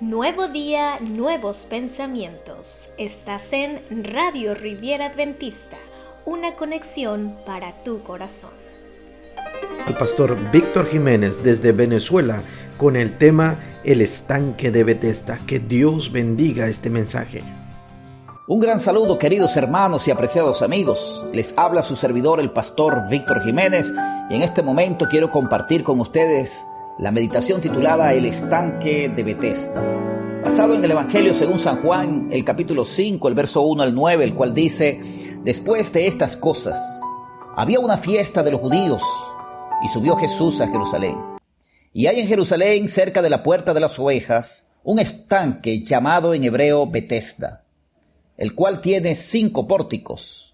Nuevo día, nuevos pensamientos. Estás en Radio Riviera Adventista, una conexión para tu corazón. El pastor Víctor Jiménez desde Venezuela con el tema El estanque de Bethesda. Que Dios bendiga este mensaje. Un gran saludo queridos hermanos y apreciados amigos. Les habla su servidor el pastor Víctor Jiménez y en este momento quiero compartir con ustedes la meditación titulada El estanque de Bethesda, basado en el Evangelio según San Juan, el capítulo 5, el verso 1 al 9, el cual dice, después de estas cosas, había una fiesta de los judíos y subió Jesús a Jerusalén. Y hay en Jerusalén, cerca de la puerta de las ovejas, un estanque llamado en hebreo Bethesda, el cual tiene cinco pórticos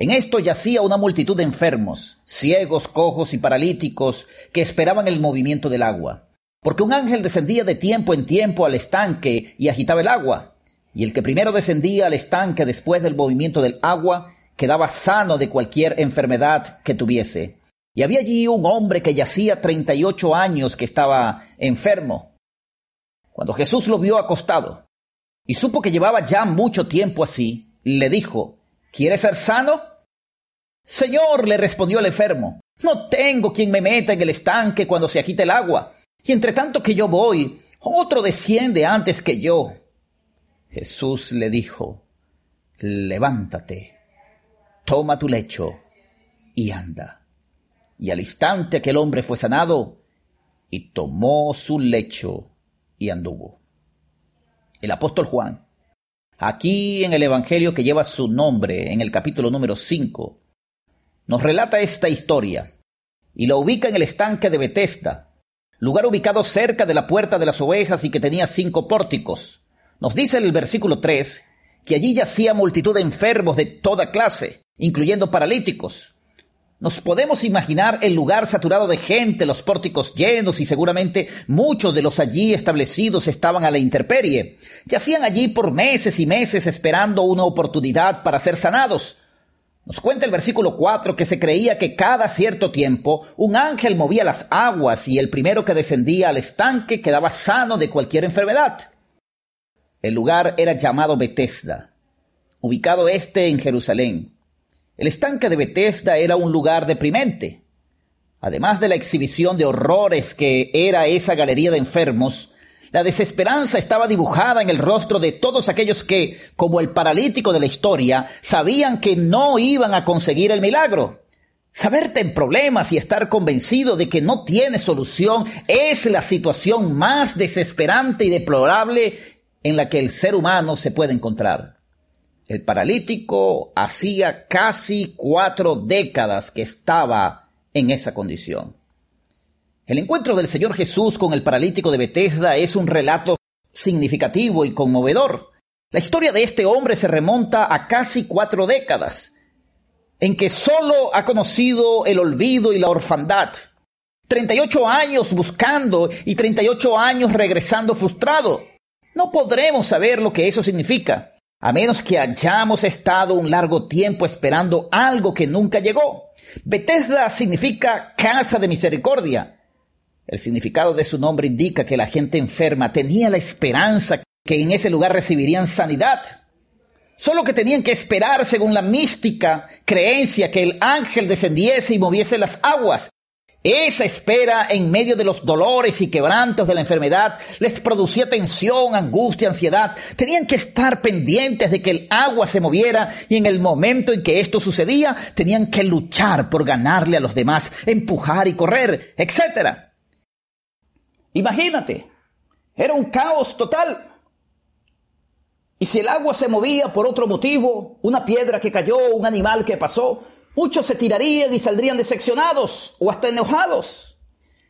en esto yacía una multitud de enfermos, ciegos, cojos y paralíticos, que esperaban el movimiento del agua. Porque un ángel descendía de tiempo en tiempo al estanque y agitaba el agua. Y el que primero descendía al estanque después del movimiento del agua quedaba sano de cualquier enfermedad que tuviese. Y había allí un hombre que yacía treinta y ocho años que estaba enfermo. Cuando Jesús lo vio acostado y supo que llevaba ya mucho tiempo así, le dijo, ¿Quieres ser sano? Señor, le respondió el enfermo, no tengo quien me meta en el estanque cuando se agite el agua, y entre tanto que yo voy, otro desciende antes que yo. Jesús le dijo, levántate, toma tu lecho y anda. Y al instante aquel hombre fue sanado y tomó su lecho y anduvo. El apóstol Juan, aquí en el Evangelio que lleva su nombre, en el capítulo número 5, nos relata esta historia y la ubica en el estanque de Bethesda, lugar ubicado cerca de la puerta de las ovejas y que tenía cinco pórticos. Nos dice en el versículo 3 que allí yacía multitud de enfermos de toda clase, incluyendo paralíticos. Nos podemos imaginar el lugar saturado de gente, los pórticos llenos y seguramente muchos de los allí establecidos estaban a la intemperie. Yacían allí por meses y meses esperando una oportunidad para ser sanados. Nos cuenta el versículo 4 que se creía que cada cierto tiempo un ángel movía las aguas y el primero que descendía al estanque quedaba sano de cualquier enfermedad. El lugar era llamado Bethesda, ubicado este en Jerusalén. El estanque de Bethesda era un lugar deprimente. Además de la exhibición de horrores que era esa galería de enfermos, la desesperanza estaba dibujada en el rostro de todos aquellos que, como el paralítico de la historia, sabían que no iban a conseguir el milagro. Saberte en problemas y estar convencido de que no tiene solución es la situación más desesperante y deplorable en la que el ser humano se puede encontrar. El paralítico hacía casi cuatro décadas que estaba en esa condición. El encuentro del Señor Jesús con el paralítico de Bethesda es un relato significativo y conmovedor. La historia de este hombre se remonta a casi cuatro décadas, en que solo ha conocido el olvido y la orfandad. 38 años buscando y 38 años regresando frustrado. No podremos saber lo que eso significa, a menos que hayamos estado un largo tiempo esperando algo que nunca llegó. Bethesda significa casa de misericordia. El significado de su nombre indica que la gente enferma tenía la esperanza que en ese lugar recibirían sanidad. Solo que tenían que esperar según la mística creencia que el ángel descendiese y moviese las aguas. Esa espera en medio de los dolores y quebrantos de la enfermedad les producía tensión, angustia, ansiedad. Tenían que estar pendientes de que el agua se moviera y en el momento en que esto sucedía tenían que luchar por ganarle a los demás, empujar y correr, etcétera. Imagínate, era un caos total. Y si el agua se movía por otro motivo, una piedra que cayó, un animal que pasó, muchos se tirarían y saldrían decepcionados o hasta enojados.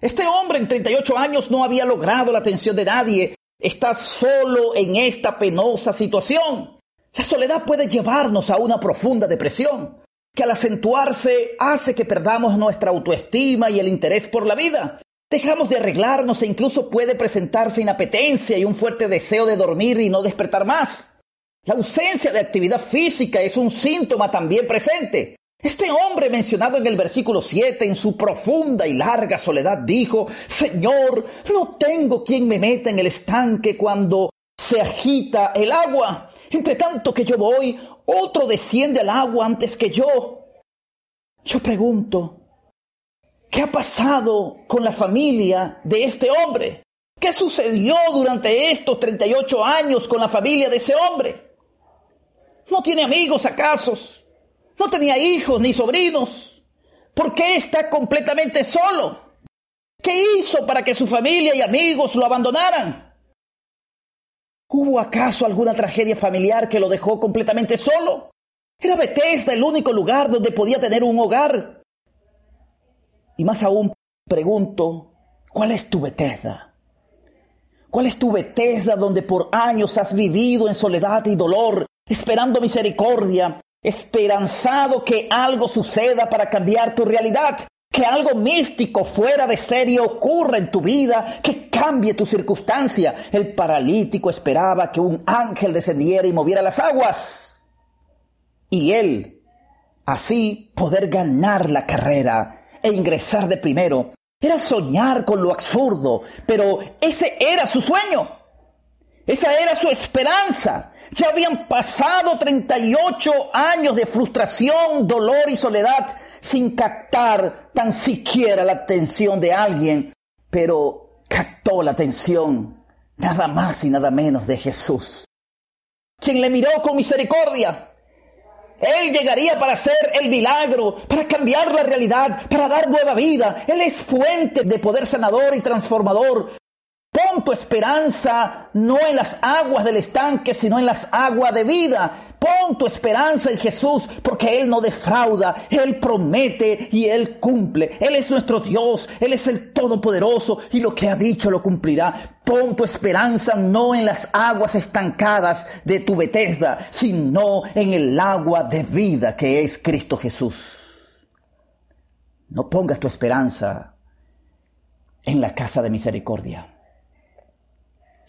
Este hombre en 38 años no había logrado la atención de nadie. Está solo en esta penosa situación. La soledad puede llevarnos a una profunda depresión, que al acentuarse hace que perdamos nuestra autoestima y el interés por la vida. Dejamos de arreglarnos e incluso puede presentarse inapetencia y un fuerte deseo de dormir y no despertar más. La ausencia de actividad física es un síntoma también presente. Este hombre mencionado en el versículo 7, en su profunda y larga soledad, dijo, Señor, no tengo quien me meta en el estanque cuando se agita el agua. Entre tanto que yo voy, otro desciende al agua antes que yo. Yo pregunto, ¿qué ha pasado con la familia de este hombre? ¿Qué sucedió durante estos 38 años con la familia de ese hombre? ¿No tiene amigos acaso? No tenía hijos ni sobrinos. ¿Por qué está completamente solo? ¿Qué hizo para que su familia y amigos lo abandonaran? ¿Hubo acaso alguna tragedia familiar que lo dejó completamente solo? ¿Era Bethesda el único lugar donde podía tener un hogar? Y más aún pregunto, ¿cuál es tu Bethesda? ¿Cuál es tu Bethesda donde por años has vivido en soledad y dolor, esperando misericordia, esperanzado que algo suceda para cambiar tu realidad, que algo místico fuera de serie ocurra en tu vida, que cambie tu circunstancia. El paralítico esperaba que un ángel descendiera y moviera las aguas. Y él, así, poder ganar la carrera e ingresar de primero. Era soñar con lo absurdo, pero ese era su sueño. Esa era su esperanza. Ya habían pasado 38 años de frustración, dolor y soledad sin captar tan siquiera la atención de alguien, pero captó la atención nada más y nada menos de Jesús, quien le miró con misericordia. Él llegaría para hacer el milagro, para cambiar la realidad, para dar nueva vida. Él es fuente de poder sanador y transformador. Pon tu esperanza no en las aguas del estanque, sino en las aguas de vida. Pon tu esperanza en Jesús, porque Él no defrauda, Él promete y Él cumple. Él es nuestro Dios, Él es el Todopoderoso y lo que ha dicho lo cumplirá. Pon tu esperanza no en las aguas estancadas de tu Bethesda, sino en el agua de vida que es Cristo Jesús. No pongas tu esperanza en la casa de misericordia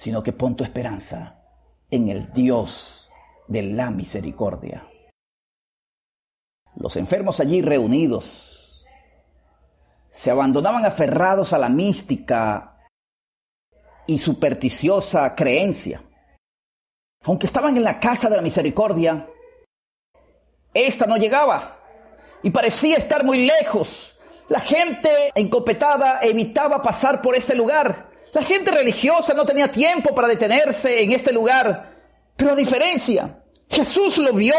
sino que pon tu esperanza en el Dios de la misericordia. Los enfermos allí reunidos se abandonaban aferrados a la mística y supersticiosa creencia. Aunque estaban en la casa de la misericordia, esta no llegaba y parecía estar muy lejos. La gente encopetada evitaba pasar por ese lugar la gente religiosa no tenía tiempo para detenerse en este lugar, pero a diferencia, Jesús lo vio.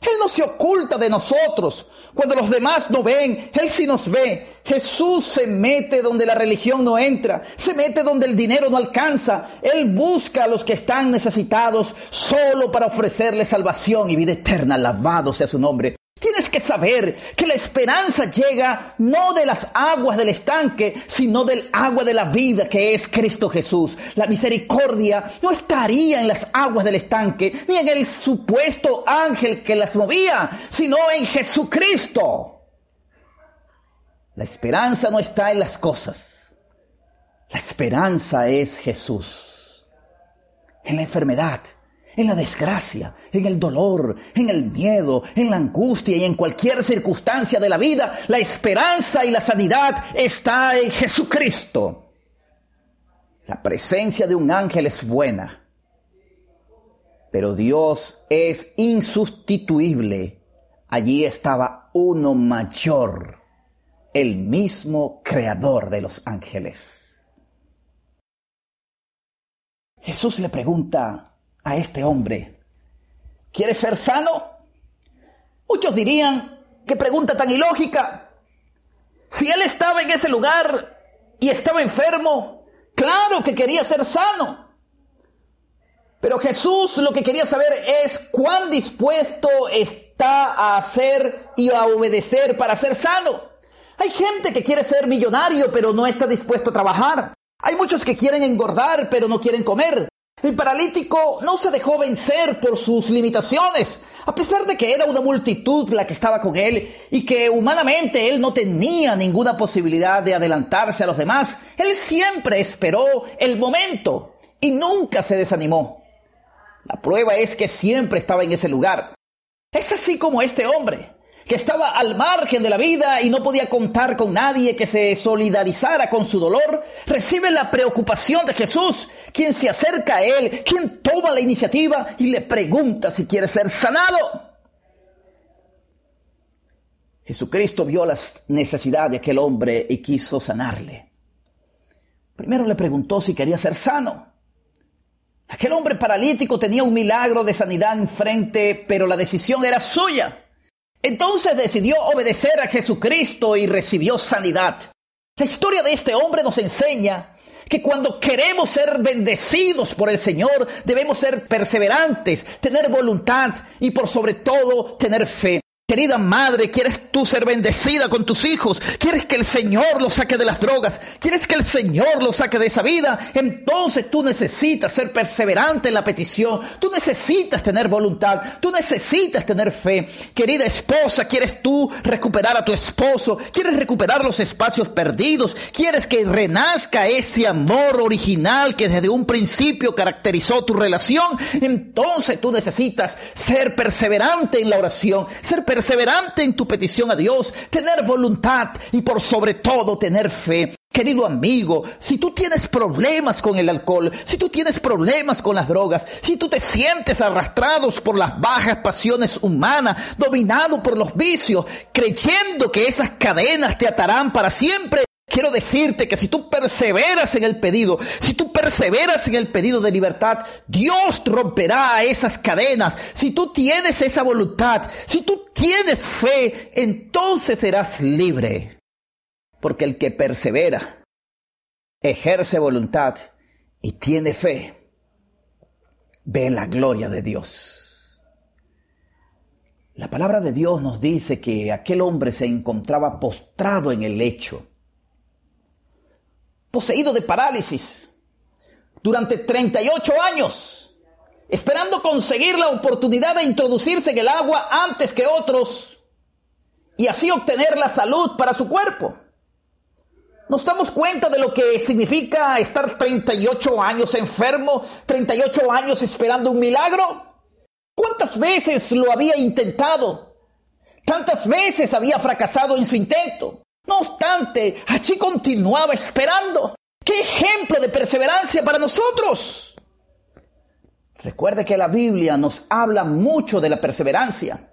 Él no se oculta de nosotros. Cuando los demás no ven, Él sí nos ve. Jesús se mete donde la religión no entra, se mete donde el dinero no alcanza. Él busca a los que están necesitados solo para ofrecerles salvación y vida eterna. Alabado sea su nombre. Tienes que saber que la esperanza llega no de las aguas del estanque, sino del agua de la vida que es Cristo Jesús. La misericordia no estaría en las aguas del estanque, ni en el supuesto ángel que las movía, sino en Jesucristo. La esperanza no está en las cosas. La esperanza es Jesús. En la enfermedad, en la desgracia, en el dolor, en el miedo, en la angustia y en cualquier circunstancia de la vida, la esperanza y la sanidad está en Jesucristo. La presencia de un ángel es buena, pero Dios es insustituible. Allí estaba uno mayor, el mismo creador de los ángeles. Jesús le pregunta, a este hombre. ¿Quiere ser sano? Muchos dirían, qué pregunta tan ilógica. Si él estaba en ese lugar y estaba enfermo, claro que quería ser sano. Pero Jesús lo que quería saber es cuán dispuesto está a hacer y a obedecer para ser sano. Hay gente que quiere ser millonario pero no está dispuesto a trabajar. Hay muchos que quieren engordar pero no quieren comer. El paralítico no se dejó vencer por sus limitaciones, a pesar de que era una multitud la que estaba con él y que humanamente él no tenía ninguna posibilidad de adelantarse a los demás. Él siempre esperó el momento y nunca se desanimó. La prueba es que siempre estaba en ese lugar. Es así como este hombre. Que estaba al margen de la vida y no podía contar con nadie que se solidarizara con su dolor, recibe la preocupación de Jesús, quien se acerca a él, quien toma la iniciativa y le pregunta si quiere ser sanado. Jesucristo vio las necesidades de aquel hombre y quiso sanarle. Primero le preguntó si quería ser sano. Aquel hombre paralítico tenía un milagro de sanidad enfrente, pero la decisión era suya. Entonces decidió obedecer a Jesucristo y recibió sanidad. La historia de este hombre nos enseña que cuando queremos ser bendecidos por el Señor, debemos ser perseverantes, tener voluntad y por sobre todo tener fe. Querida madre, ¿quieres tú ser bendecida con tus hijos? ¿Quieres que el Señor los saque de las drogas? ¿Quieres que el Señor los saque de esa vida? Entonces tú necesitas ser perseverante en la petición. Tú necesitas tener voluntad. Tú necesitas tener fe. Querida esposa, ¿quieres tú recuperar a tu esposo? ¿Quieres recuperar los espacios perdidos? ¿Quieres que renazca ese amor original que desde un principio caracterizó tu relación? Entonces tú necesitas ser perseverante en la oración. Ser perseverante en tu petición a Dios, tener voluntad y por sobre todo tener fe. Querido amigo, si tú tienes problemas con el alcohol, si tú tienes problemas con las drogas, si tú te sientes arrastrados por las bajas pasiones humanas, dominado por los vicios, creyendo que esas cadenas te atarán para siempre, Quiero decirte que si tú perseveras en el pedido, si tú perseveras en el pedido de libertad, Dios romperá esas cadenas. Si tú tienes esa voluntad, si tú tienes fe, entonces serás libre. Porque el que persevera, ejerce voluntad y tiene fe, ve la gloria de Dios. La palabra de Dios nos dice que aquel hombre se encontraba postrado en el lecho poseído de parálisis durante 38 años, esperando conseguir la oportunidad de introducirse en el agua antes que otros y así obtener la salud para su cuerpo. ¿Nos damos cuenta de lo que significa estar 38 años enfermo, 38 años esperando un milagro? ¿Cuántas veces lo había intentado? ¿Tantas veces había fracasado en su intento? No obstante, allí continuaba esperando. ¡Qué ejemplo de perseverancia para nosotros! Recuerde que la Biblia nos habla mucho de la perseverancia.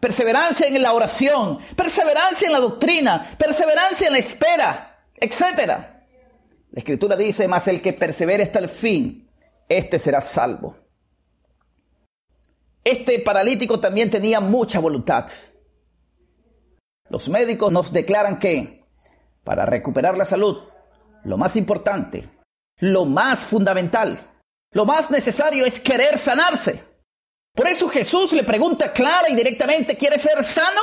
Perseverancia en la oración, perseverancia en la doctrina, perseverancia en la espera, etc. La escritura dice, más el que persevere hasta el fin, este será salvo. Este paralítico también tenía mucha voluntad. Los médicos nos declaran que para recuperar la salud, lo más importante, lo más fundamental, lo más necesario es querer sanarse. Por eso Jesús le pregunta clara y directamente, ¿quieres ser sano?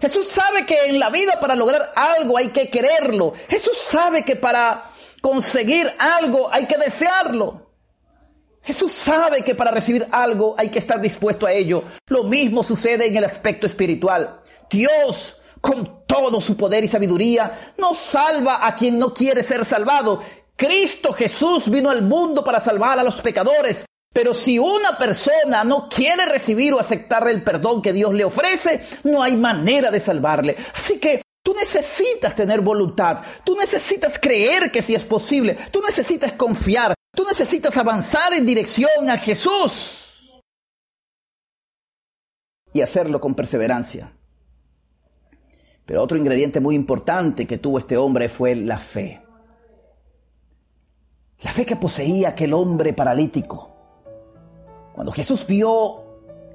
Jesús sabe que en la vida para lograr algo hay que quererlo. Jesús sabe que para conseguir algo hay que desearlo. Jesús sabe que para recibir algo hay que estar dispuesto a ello. Lo mismo sucede en el aspecto espiritual. Dios, con todo su poder y sabiduría, no salva a quien no quiere ser salvado. Cristo Jesús vino al mundo para salvar a los pecadores. Pero si una persona no quiere recibir o aceptar el perdón que Dios le ofrece, no hay manera de salvarle. Así que tú necesitas tener voluntad, tú necesitas creer que sí es posible, tú necesitas confiar, tú necesitas avanzar en dirección a Jesús y hacerlo con perseverancia. Pero otro ingrediente muy importante que tuvo este hombre fue la fe. La fe que poseía aquel hombre paralítico. Cuando Jesús vio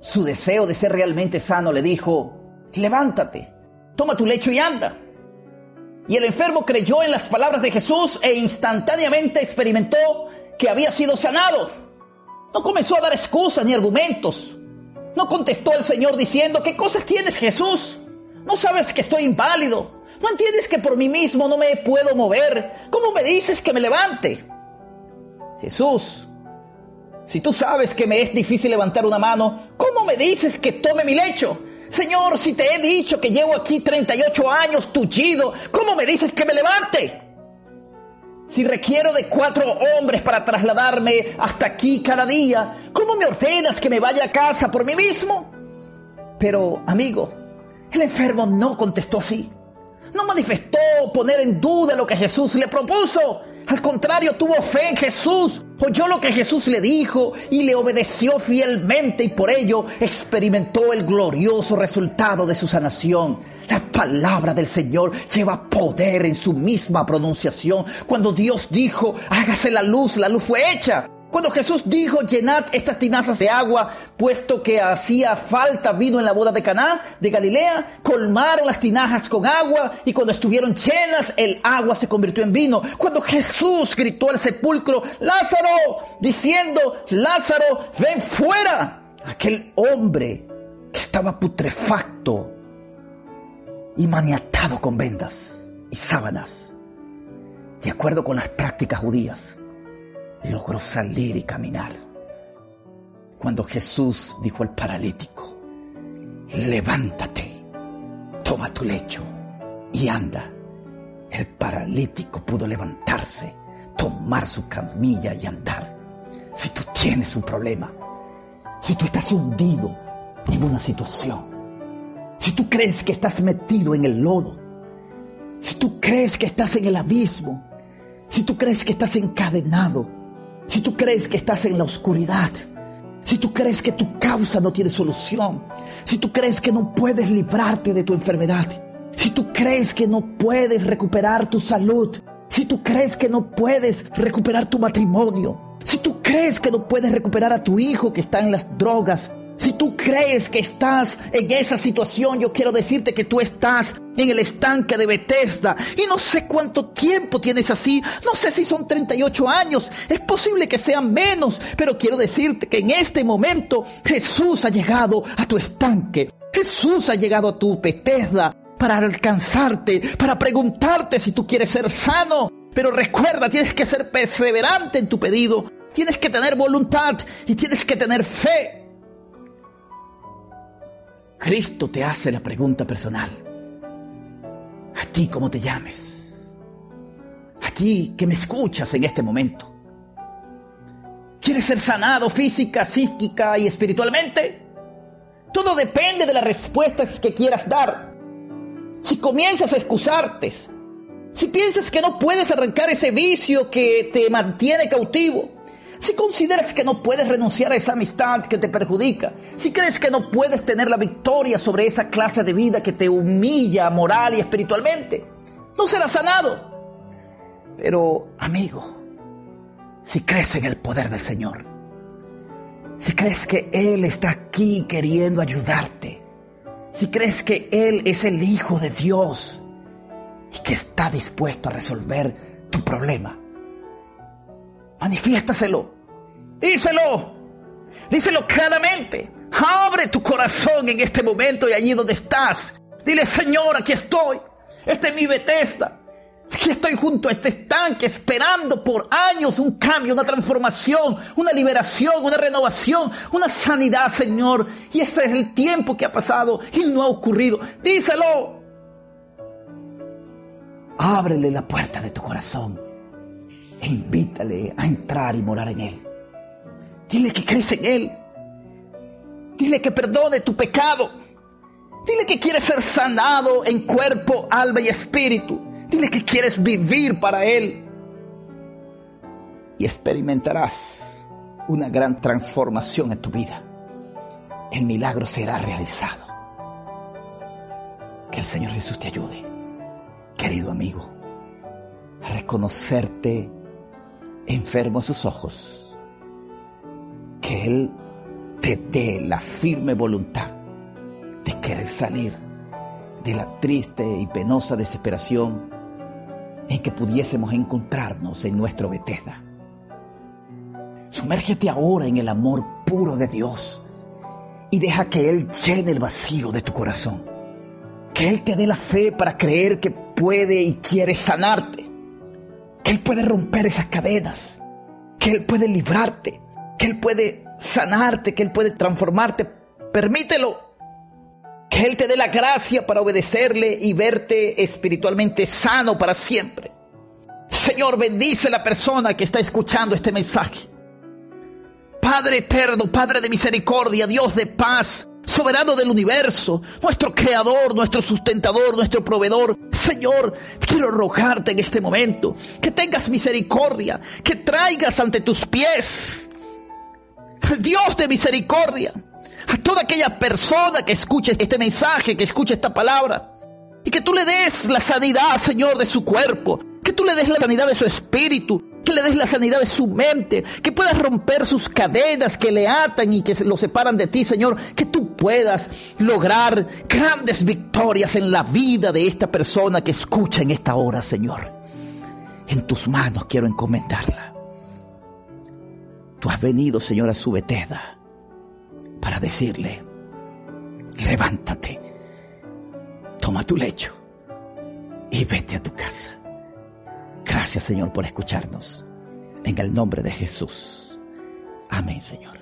su deseo de ser realmente sano, le dijo, levántate, toma tu lecho y anda. Y el enfermo creyó en las palabras de Jesús e instantáneamente experimentó que había sido sanado. No comenzó a dar excusas ni argumentos. No contestó al Señor diciendo, ¿qué cosas tienes Jesús? ¿No sabes que estoy inválido? ¿No entiendes que por mí mismo no me puedo mover? ¿Cómo me dices que me levante? Jesús, si tú sabes que me es difícil levantar una mano, ¿cómo me dices que tome mi lecho? Señor, si te he dicho que llevo aquí 38 años tullido, ¿cómo me dices que me levante? Si requiero de cuatro hombres para trasladarme hasta aquí cada día, ¿cómo me ordenas que me vaya a casa por mí mismo? Pero, amigo, El enfermo no contestó así. No manifestó poner en duda lo que Jesús le propuso. Al contrario, tuvo fe en Jesús, oyó lo que Jesús le dijo y le obedeció fielmente y por ello experimentó el glorioso resultado de su sanación. La palabra del Señor lleva poder en su misma pronunciación. Cuando Dios dijo, hágase la luz, la luz fue hecha. Cuando Jesús dijo, llenad estas tinazas de agua, puesto que hacía falta vino en la boda de Caná de Galilea, colmaron las tinajas con agua y cuando estuvieron llenas, el agua se convirtió en vino. Cuando Jesús gritó al sepulcro, Lázaro, diciendo, Lázaro, ven fuera. Aquel hombre que estaba putrefacto y maniatado con vendas y sábanas, de acuerdo con las prácticas judías logró salir y caminar. Cuando Jesús dijo al paralítico, levántate, toma tu lecho y anda, el paralítico pudo levantarse, tomar su camilla y andar. Si tú tienes un problema, si tú estás hundido en una situación, si tú crees que estás metido en el lodo, si tú crees que estás en el abismo, si tú crees que estás encadenado, si tú crees que estás en la oscuridad, si tú crees que tu causa no tiene solución, si tú crees que no puedes librarte de tu enfermedad, si tú crees que no puedes recuperar tu salud, si tú crees que no puedes recuperar tu matrimonio, si tú crees que no puedes recuperar a tu hijo que está en las drogas, si tú crees que estás en esa situación, yo quiero decirte que tú estás en el estanque de Bethesda. Y no sé cuánto tiempo tienes así, no sé si son 38 años, es posible que sean menos, pero quiero decirte que en este momento Jesús ha llegado a tu estanque, Jesús ha llegado a tu Bethesda para alcanzarte, para preguntarte si tú quieres ser sano. Pero recuerda, tienes que ser perseverante en tu pedido, tienes que tener voluntad y tienes que tener fe. Cristo te hace la pregunta personal. A ti, ¿cómo te llames? A ti que me escuchas en este momento. ¿Quieres ser sanado física, psíquica y espiritualmente? Todo depende de las respuestas que quieras dar. Si comienzas a excusarte, si piensas que no puedes arrancar ese vicio que te mantiene cautivo, si consideras que no puedes renunciar a esa amistad que te perjudica, si crees que no puedes tener la victoria sobre esa clase de vida que te humilla moral y espiritualmente, no serás sanado. Pero, amigo, si crees en el poder del Señor, si crees que Él está aquí queriendo ayudarte, si crees que Él es el Hijo de Dios y que está dispuesto a resolver tu problema, manifiéstaselo, díselo, díselo claramente. Abre tu corazón en este momento y allí donde estás. Dile, Señor, aquí estoy. Este es mi Bethesda. Aquí estoy junto a este estanque esperando por años un cambio, una transformación, una liberación, una renovación, una sanidad, Señor. Y ese es el tiempo que ha pasado y no ha ocurrido. Díselo. Ábrele la puerta de tu corazón e invítale a entrar y morar en Él. Dile que crees en Él. Dile que perdone tu pecado. Dile que quieres ser sanado en cuerpo, alma y espíritu. Dile que quieres vivir para Él. Y experimentarás una gran transformación en tu vida. El milagro será realizado. Que el Señor Jesús te ayude, querido amigo, a reconocerte enfermo sus ojos, que Él te dé la firme voluntad de querer salir de la triste y penosa desesperación en que pudiésemos encontrarnos en nuestro Bethesda. Sumérgete ahora en el amor puro de Dios y deja que Él llene el vacío de tu corazón. Que Él te dé la fe para creer que puede y quiere sanarte que Él puede romper esas cadenas, que Él puede librarte, que Él puede sanarte, que Él puede transformarte. Permítelo. Que Él te dé la gracia para obedecerle y verte espiritualmente sano para siempre. Señor, bendice la persona que está escuchando este mensaje. Padre eterno, Padre de misericordia, Dios de paz, soberano del universo, nuestro creador, nuestro sustentador, nuestro proveedor. Señor, quiero rogarte en este momento que tengas misericordia, que traigas ante tus pies al Dios de misericordia, a toda aquella persona que escuche este mensaje, que escuche esta palabra, y que tú le des la sanidad, Señor, de su cuerpo, que tú le des la sanidad de su espíritu, que le des la sanidad de su mente, que puedas romper sus cadenas que le atan y que lo separan de ti, Señor, que tú puedas lograr grandes victorias en la vida de esta persona que escucha en esta hora, Señor. En tus manos quiero encomendarla. Tú has venido, Señor, a su Betesda para decirle, levántate, toma tu lecho y vete a tu casa. Gracias Señor por escucharnos. En el nombre de Jesús. Amén Señor.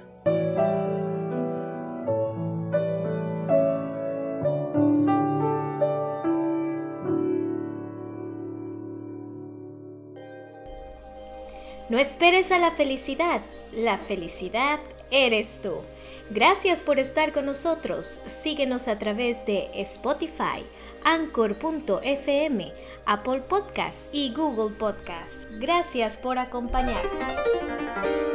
No esperes a la felicidad, la felicidad eres tú. Gracias por estar con nosotros. Síguenos a través de Spotify, Anchor.fm, Apple Podcast y Google Podcast. Gracias por acompañarnos.